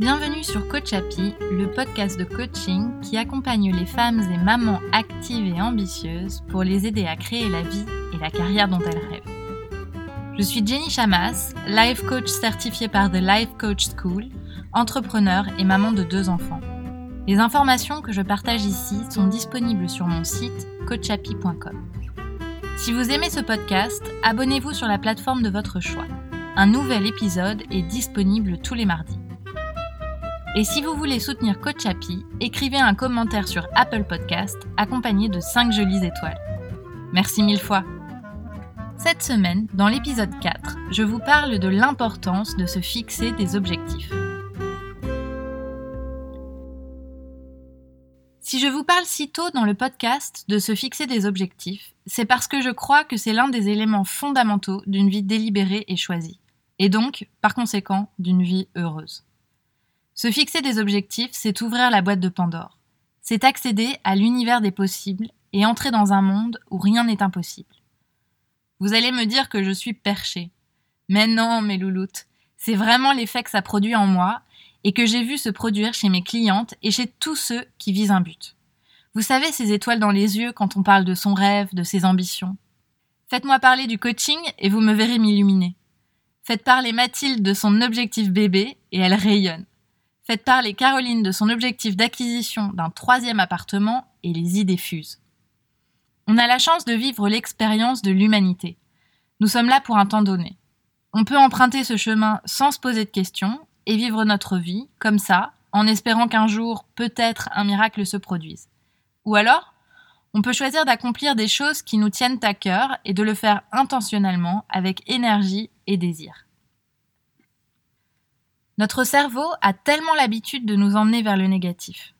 Bienvenue sur Coach Happy, le podcast de coaching qui accompagne les femmes et mamans actives et ambitieuses pour les aider à créer la vie et la carrière dont elles rêvent. Je suis Jenny Chamas, life coach certifiée par The Life Coach School, entrepreneur et maman de deux enfants. Les informations que je partage ici sont disponibles sur mon site coachappy.com. Si vous aimez ce podcast, abonnez-vous sur la plateforme de votre choix. Un nouvel épisode est disponible tous les mardis. Et si vous voulez soutenir Coach écrivez un commentaire sur Apple Podcast accompagné de 5 jolies étoiles. Merci mille fois. Cette semaine, dans l'épisode 4, je vous parle de l'importance de se fixer des objectifs. Si je vous parle si tôt dans le podcast de se fixer des objectifs, c'est parce que je crois que c'est l'un des éléments fondamentaux d'une vie délibérée et choisie, et donc, par conséquent, d'une vie heureuse. Se fixer des objectifs, c'est ouvrir la boîte de Pandore. C'est accéder à l'univers des possibles et entrer dans un monde où rien n'est impossible. Vous allez me dire que je suis perchée. Mais non, mes louloutes, c'est vraiment l'effet que ça produit en moi et que j'ai vu se produire chez mes clientes et chez tous ceux qui visent un but. Vous savez, ces étoiles dans les yeux quand on parle de son rêve, de ses ambitions. Faites-moi parler du coaching et vous me verrez m'illuminer. Faites parler Mathilde de son objectif bébé et elle rayonne. Faites parler Caroline de son objectif d'acquisition d'un troisième appartement et les idées fusent. On a la chance de vivre l'expérience de l'humanité. Nous sommes là pour un temps donné. On peut emprunter ce chemin sans se poser de questions et vivre notre vie comme ça, en espérant qu'un jour, peut-être, un miracle se produise. Ou alors, on peut choisir d'accomplir des choses qui nous tiennent à cœur et de le faire intentionnellement, avec énergie et désir. Notre cerveau a tellement l'habitude de nous emmener vers le négatif.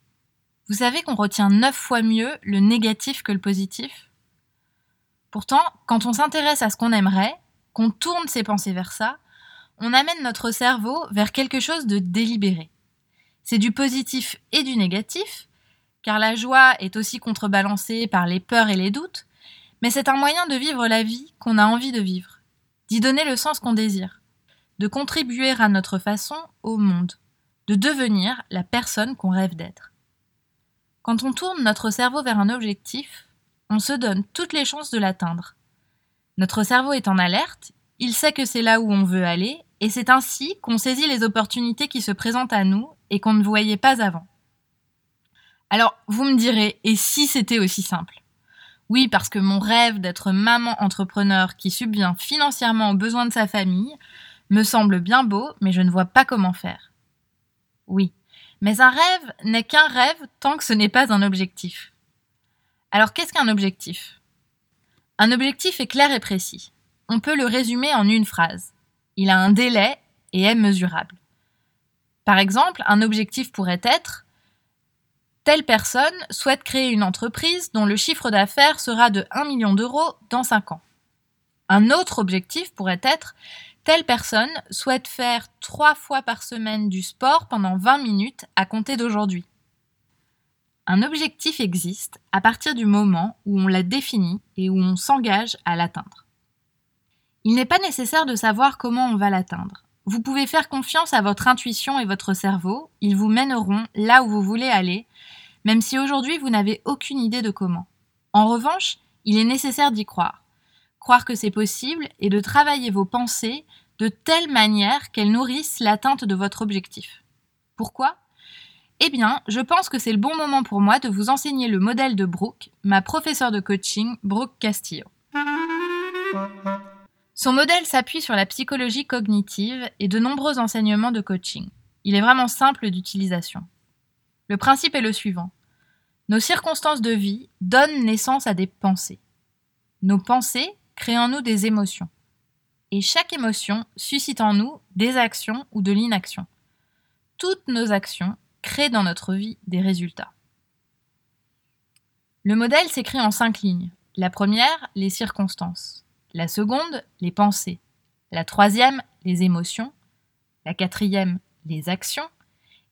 Vous savez qu'on retient neuf fois mieux le négatif que le positif? Pourtant, quand on s'intéresse à ce qu'on aimerait, qu'on tourne ses pensées vers ça, on amène notre cerveau vers quelque chose de délibéré. C'est du positif et du négatif, car la joie est aussi contrebalancée par les peurs et les doutes, mais c'est un moyen de vivre la vie qu'on a envie de vivre, d'y donner le sens qu'on désire de contribuer à notre façon au monde, de devenir la personne qu'on rêve d'être. Quand on tourne notre cerveau vers un objectif, on se donne toutes les chances de l'atteindre. Notre cerveau est en alerte, il sait que c'est là où on veut aller, et c'est ainsi qu'on saisit les opportunités qui se présentent à nous et qu'on ne voyait pas avant. Alors, vous me direz, et si c'était aussi simple? Oui, parce que mon rêve d'être maman entrepreneur qui subvient financièrement aux besoins de sa famille me semble bien beau, mais je ne vois pas comment faire. Oui, mais un rêve n'est qu'un rêve tant que ce n'est pas un objectif. Alors qu'est-ce qu'un objectif? Un objectif est clair et précis. On peut le résumer en une phrase. Il a un délai et est mesurable. Par exemple, un objectif pourrait être Telle personne souhaite créer une entreprise dont le chiffre d'affaires sera de 1 million d'euros dans 5 ans. Un autre objectif pourrait être Telle personne souhaite faire trois fois par semaine du sport pendant 20 minutes à compter d'aujourd'hui. Un objectif existe à partir du moment où on l'a défini et où on s'engage à l'atteindre. Il n'est pas nécessaire de savoir comment on va l'atteindre. Vous pouvez faire confiance à votre intuition et votre cerveau, ils vous mèneront là où vous voulez aller, même si aujourd'hui vous n'avez aucune idée de comment. En revanche, il est nécessaire d'y croire croire que c'est possible et de travailler vos pensées de telle manière qu'elles nourrissent l'atteinte de votre objectif. Pourquoi? Eh bien, je pense que c'est le bon moment pour moi de vous enseigner le modèle de Brooke, ma professeure de coaching, Brooke Castillo. Son modèle s'appuie sur la psychologie cognitive et de nombreux enseignements de coaching. Il est vraiment simple d'utilisation. Le principe est le suivant. Nos circonstances de vie donnent naissance à des pensées. Nos pensées créent en nous des émotions. Et chaque émotion suscite en nous des actions ou de l'inaction. Toutes nos actions créent dans notre vie des résultats. Le modèle s'écrit en cinq lignes. La première, les circonstances. La seconde, les pensées. La troisième, les émotions. La quatrième, les actions.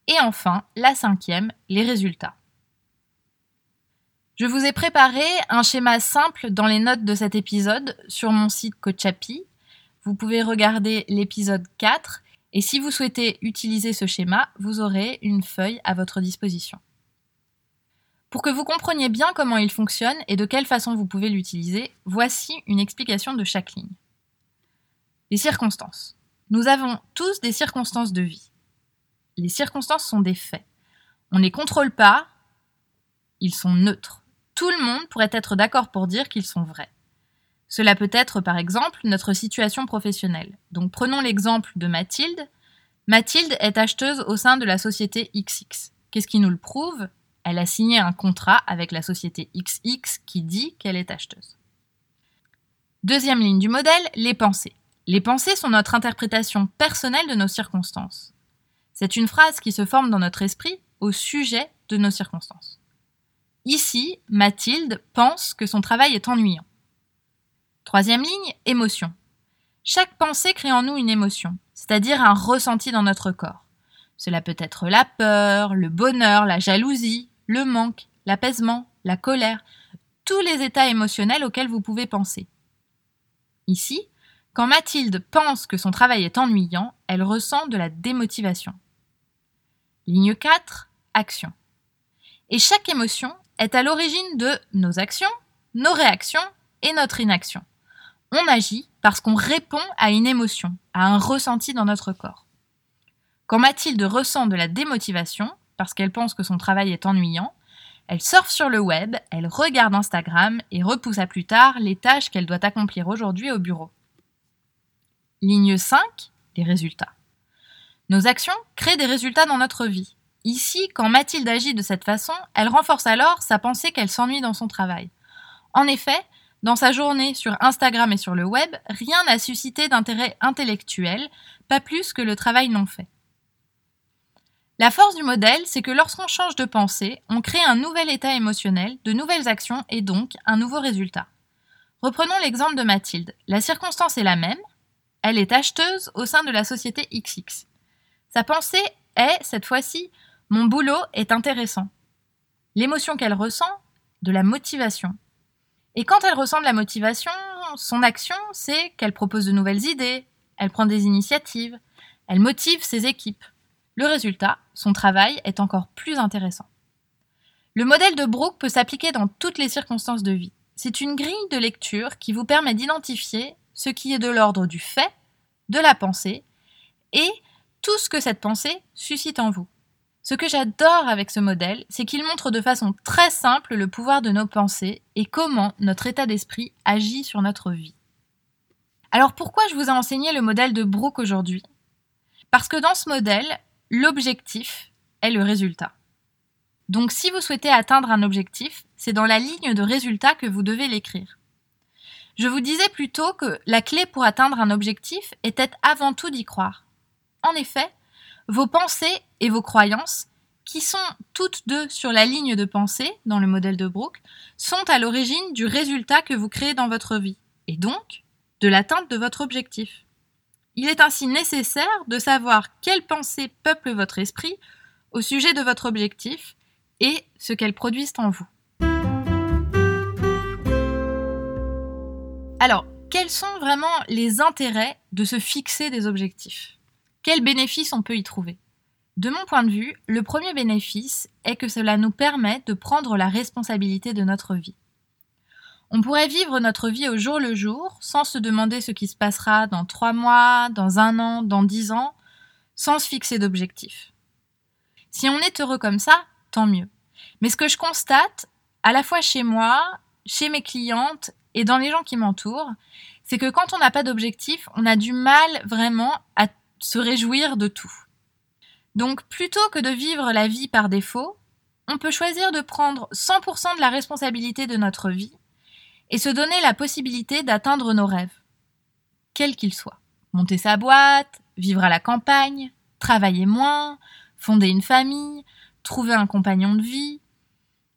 Et enfin, la cinquième, les résultats. Je vous ai préparé un schéma simple dans les notes de cet épisode sur mon site Coachapi. Vous pouvez regarder l'épisode 4 Et si vous souhaitez utiliser ce schéma, vous aurez une feuille à votre disposition. Pour que vous compreniez bien comment il fonctionne et de quelle façon vous pouvez l'utiliser, voici une explication de chaque ligne. Les circonstances. Nous avons tous des circonstances de vie. Les circonstances sont des faits. On ne les contrôle pas, ils sont neutres. Tout le monde pourrait être d'accord pour dire qu'ils sont vrais. Cela peut être par exemple notre situation professionnelle. Donc prenons l'exemple de Mathilde. Mathilde est acheteuse au sein de la société XX. Qu'est-ce qui nous le prouve? Elle a signé un contrat avec la société XX qui dit qu'elle est acheteuse. Deuxième ligne du modèle, les pensées. Les pensées sont notre interprétation personnelle de nos circonstances. C'est une phrase qui se forme dans notre esprit au sujet de nos circonstances. Ici, Mathilde pense que son travail est ennuyant. Troisième ligne, émotion. Chaque pensée crée en nous une émotion, c'est-à-dire un ressenti dans notre corps. Cela peut être la peur, le bonheur, la jalousie, le manque, l'apaisement, la colère, tous les états émotionnels auxquels vous pouvez penser. Ici, quand Mathilde pense que son travail est ennuyant, elle ressent de la démotivation. Ligne 4, action. Et chaque émotion est à l'origine de nos actions, nos réactions et notre inaction. On agit parce qu'on répond à une émotion, à un ressenti dans notre corps. Quand Mathilde ressent de la démotivation, parce qu'elle pense que son travail est ennuyant, elle surfe sur le web, elle regarde Instagram et repousse à plus tard les tâches qu'elle doit accomplir aujourd'hui au bureau. Ligne 5, les résultats. Nos actions créent des résultats dans notre vie. Ici, quand Mathilde agit de cette façon, elle renforce alors sa pensée qu'elle s'ennuie dans son travail. En effet, dans sa journée sur Instagram et sur le web, rien n'a suscité d'intérêt intellectuel, pas plus que le travail non fait. La force du modèle, c'est que lorsqu'on change de pensée, on crée un nouvel état émotionnel, de nouvelles actions et donc un nouveau résultat. Reprenons l'exemple de Mathilde. La circonstance est la même. Elle est acheteuse au sein de la société XX. Sa pensée est, cette fois-ci, mon boulot est intéressant. L'émotion qu'elle ressent, de la motivation. Et quand elle ressent de la motivation, son action, c'est qu'elle propose de nouvelles idées, elle prend des initiatives, elle motive ses équipes. Le résultat, son travail est encore plus intéressant. Le modèle de Brooke peut s'appliquer dans toutes les circonstances de vie. C'est une grille de lecture qui vous permet d'identifier ce qui est de l'ordre du fait, de la pensée, et tout ce que cette pensée suscite en vous. Ce que j'adore avec ce modèle, c'est qu'il montre de façon très simple le pouvoir de nos pensées et comment notre état d'esprit agit sur notre vie. Alors pourquoi je vous ai enseigné le modèle de Brooke aujourd'hui? Parce que dans ce modèle, l'objectif est le résultat. Donc si vous souhaitez atteindre un objectif, c'est dans la ligne de résultat que vous devez l'écrire. Je vous disais plutôt que la clé pour atteindre un objectif était avant tout d'y croire. En effet, vos pensées et vos croyances, qui sont toutes deux sur la ligne de pensée dans le modèle de Brooke, sont à l'origine du résultat que vous créez dans votre vie, et donc de l'atteinte de votre objectif. Il est ainsi nécessaire de savoir quelles pensées peuplent votre esprit au sujet de votre objectif et ce qu'elles produisent en vous. Alors, quels sont vraiment les intérêts de se fixer des objectifs? Quels bénéfices on peut y trouver? De mon point de vue, le premier bénéfice est que cela nous permet de prendre la responsabilité de notre vie. On pourrait vivre notre vie au jour le jour sans se demander ce qui se passera dans trois mois, dans un an, dans dix ans, sans se fixer d'objectifs. Si on est heureux comme ça, tant mieux. Mais ce que je constate, à la fois chez moi, chez mes clientes et dans les gens qui m'entourent, c'est que quand on n'a pas d'objectif, on a du mal vraiment à se réjouir de tout. Donc plutôt que de vivre la vie par défaut, on peut choisir de prendre 100% de la responsabilité de notre vie et se donner la possibilité d'atteindre nos rêves, quels qu'ils soient. Monter sa boîte, vivre à la campagne, travailler moins, fonder une famille, trouver un compagnon de vie.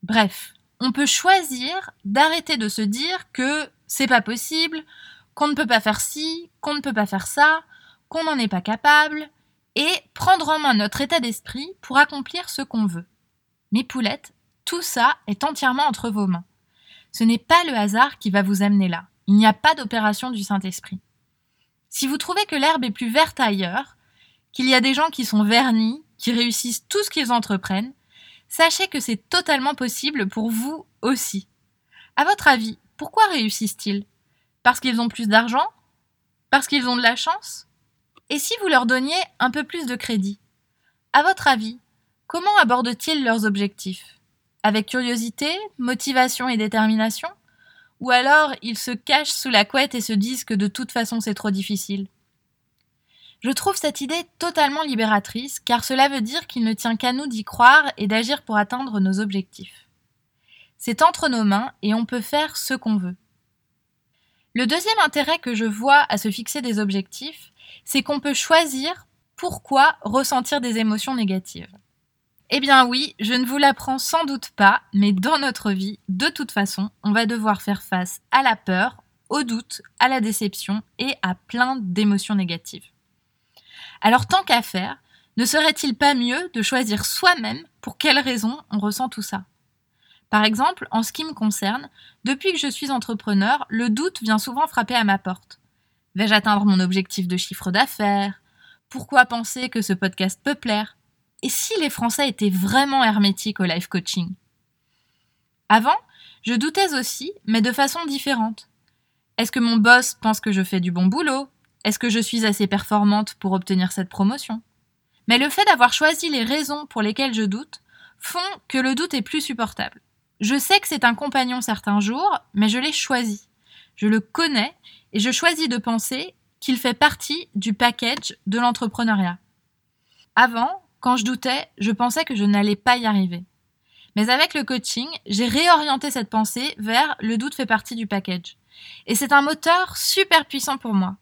Bref, on peut choisir d'arrêter de se dire que c'est pas possible, qu'on ne peut pas faire ci, qu'on ne peut pas faire ça, qu'on n'en est pas capable, et prendre en main notre état d'esprit pour accomplir ce qu'on veut. Mes poulettes, tout ça est entièrement entre vos mains. Ce n'est pas le hasard qui va vous amener là. Il n'y a pas d'opération du Saint-Esprit. Si vous trouvez que l'herbe est plus verte ailleurs, qu'il y a des gens qui sont vernis, qui réussissent tout ce qu'ils entreprennent, sachez que c'est totalement possible pour vous aussi. À votre avis, pourquoi réussissent-ils? Parce qu'ils ont plus d'argent? Parce qu'ils ont de la chance? Et si vous leur donniez un peu plus de crédit? À votre avis, comment abordent-ils leurs objectifs? Avec curiosité, motivation et détermination Ou alors ils se cachent sous la couette et se disent que de toute façon c'est trop difficile je trouve cette idée totalement libératrice, car cela veut dire qu'il ne tient qu'à nous d'y croire et d'agir pour atteindre nos objectifs. C'est entre nos mains et on peut faire ce qu'on veut. Le deuxième intérêt que je vois à se fixer des objectifs, c'est qu'on peut choisir pourquoi ressentir des émotions négatives. Eh bien oui, je ne vous l'apprends sans doute pas, mais dans notre vie, de toute façon, on va devoir faire face à la peur, au doute, à la déception et à plein d'émotions négatives. Alors tant qu'à faire, ne serait-il pas mieux de choisir soi-même pour quelles raisons on ressent tout ça? Par exemple, en ce qui me concerne, depuis que je suis entrepreneur, le doute vient souvent frapper à ma porte. Vais-je atteindre mon objectif de chiffre d'affaires? Pourquoi penser que ce podcast peut plaire? Et si les Français étaient vraiment hermétiques au life coaching? Avant, je doutais aussi, mais de façon différente. Est-ce que mon boss pense que je fais du bon boulot? Est-ce que je suis assez performante pour obtenir cette promotion? Mais le fait d'avoir choisi les raisons pour lesquelles je doute font que le doute est plus supportable. Je sais que c'est un compagnon certains jours, mais je l'ai choisi. Je le connais et je choisis de penser qu'il fait partie du package de l'entrepreneuriat. Avant, quand je doutais, je pensais que je n'allais pas y arriver. Mais avec le coaching, j'ai réorienté cette pensée vers le doute fait partie du package. Et c'est un moteur super puissant pour moi.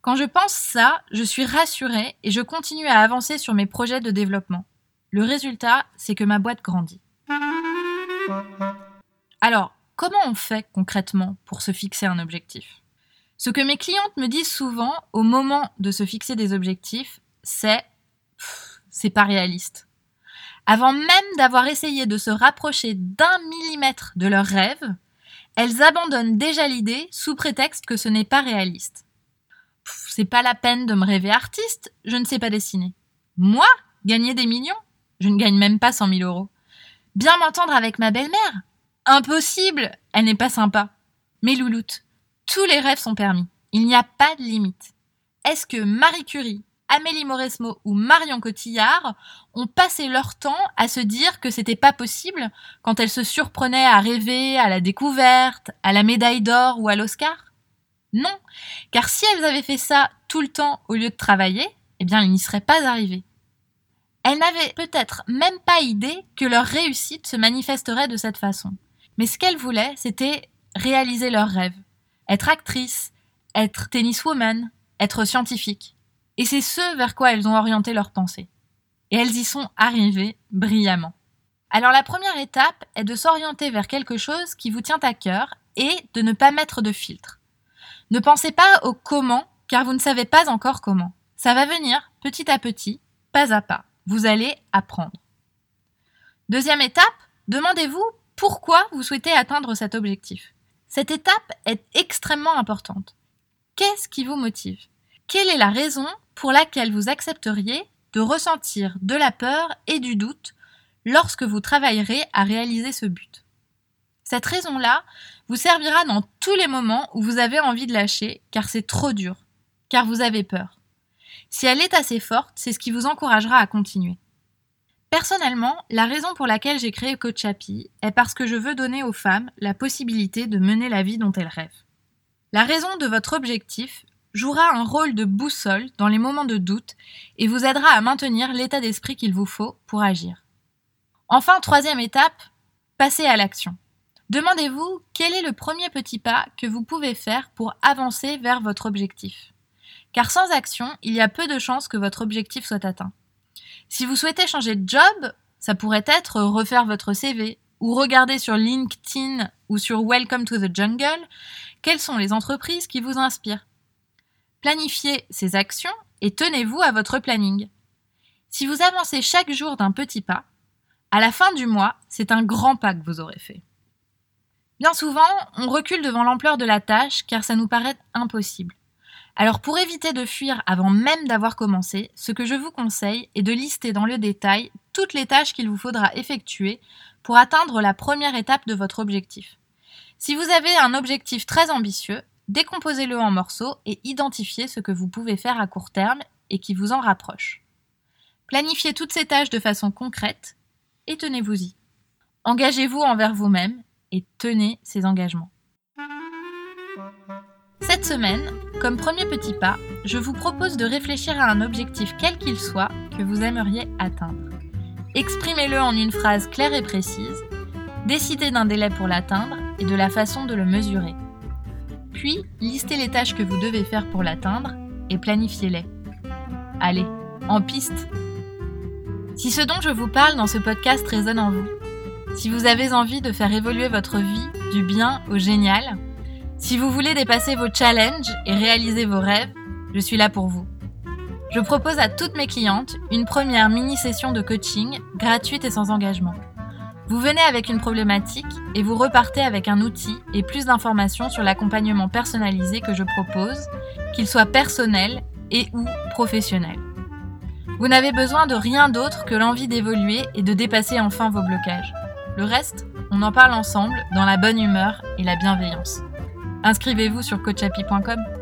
Quand je pense ça, je suis rassurée et je continue à avancer sur mes projets de développement. Le résultat, c'est que ma boîte grandit. Alors, comment on fait concrètement pour se fixer un objectif? Ce que mes clientes me disent souvent au moment de se fixer des objectifs, c'est c'est pas réaliste. Avant même d'avoir essayé de se rapprocher d'un millimètre de leur rêve, elles abandonnent déjà l'idée sous prétexte que ce n'est pas réaliste c'est pas la peine de me rêver artiste, je ne sais pas dessiner. Moi, gagner des millions Je ne gagne même pas 100 000 euros. Bien m'entendre avec ma belle-mère Impossible Elle n'est pas sympa. Mais louloute, tous les rêves sont permis. Il n'y a pas de limite. Est-ce que Marie Curie, Amélie Mauresmo ou Marion Cotillard ont passé leur temps à se dire que c'était pas possible quand elles se surprenaient à rêver à la découverte, à la médaille d'or ou à l'Oscar non, car si elles avaient fait ça tout le temps au lieu de travailler, eh bien elles n'y seraient pas arrivées. Elles n'avaient peut-être même pas idée que leur réussite se manifesterait de cette façon. Mais ce qu'elles voulaient, c'était réaliser leurs rêves. Être actrice, être tenniswoman, être scientifique. Et c'est ce vers quoi elles ont orienté leurs pensées. Et elles y sont arrivées brillamment. Alors la première étape est de s'orienter vers quelque chose qui vous tient à cœur et de ne pas mettre de filtre. Ne pensez pas au comment, car vous ne savez pas encore comment. Ça va venir petit à petit, pas à pas. Vous allez apprendre. Deuxième étape, demandez-vous pourquoi vous souhaitez atteindre cet objectif. Cette étape est extrêmement importante. Qu'est-ce qui vous motive? Quelle est la raison pour laquelle vous accepteriez de ressentir de la peur et du doute lorsque vous travaillerez à réaliser ce but Cette raison-là vous servira dans tous les moments où vous avez envie de lâcher, car c'est trop dur, car vous avez peur. Si elle est assez forte, c'est ce qui vous encouragera à continuer. Personnellement, la raison pour laquelle j'ai créé Coach est parce que je veux donner aux femmes la possibilité de mener la vie dont elles rêvent. La raison de votre objectif jouera un rôle de boussole dans les moments de doute et vous aidera à maintenir l'état d'esprit qu'il vous faut pour agir. Enfin, troisième étape, passez à l'action. Demandez-vous quel est le premier petit pas que vous pouvez faire pour avancer vers votre objectif? Car sans action, il y a peu de chances que votre objectif soit atteint. Si vous souhaitez changer de job, ça pourrait être refaire votre CV ou regarder sur LinkedIn ou sur Welcome to the Jungle quelles sont les entreprises qui vous inspirent? Planifiez ces actions et tenez-vous à votre planning. Si vous avancez chaque jour d'un petit pas, à la fin du mois, c'est un grand pas que vous aurez fait. Bien souvent, on recule devant l'ampleur de la tâche car ça nous paraît impossible. Alors pour éviter de fuir avant même d'avoir commencé, ce que je vous conseille est de lister dans le détail toutes les tâches qu'il vous faudra effectuer pour atteindre la première étape de votre objectif. Si vous avez un objectif très ambitieux, décomposez-le en morceaux et identifiez ce que vous pouvez faire à court terme et qui vous en rapproche. Planifiez toutes ces tâches de façon concrète et tenez-vous-y. Engagez-vous envers vous-même et tenez ces engagements. Cette semaine, comme premier petit pas, je vous propose de réfléchir à un objectif quel qu'il soit que vous aimeriez atteindre. Exprimez-le en une phrase claire et précise, décidez d'un délai pour l'atteindre et de la façon de le mesurer. Puis, listez les tâches que vous devez faire pour l'atteindre et planifiez-les. Allez, en piste Si ce dont je vous parle dans ce podcast résonne en vous, si vous avez envie de faire évoluer votre vie du bien au génial, si vous voulez dépasser vos challenges et réaliser vos rêves, je suis là pour vous. Je propose à toutes mes clientes une première mini-session de coaching gratuite et sans engagement. Vous venez avec une problématique et vous repartez avec un outil et plus d'informations sur l'accompagnement personnalisé que je propose, qu'il soit personnel et ou professionnel. Vous n'avez besoin de rien d'autre que l'envie d'évoluer et de dépasser enfin vos blocages. Le reste, on en parle ensemble dans la bonne humeur et la bienveillance. Inscrivez-vous sur coachapi.com.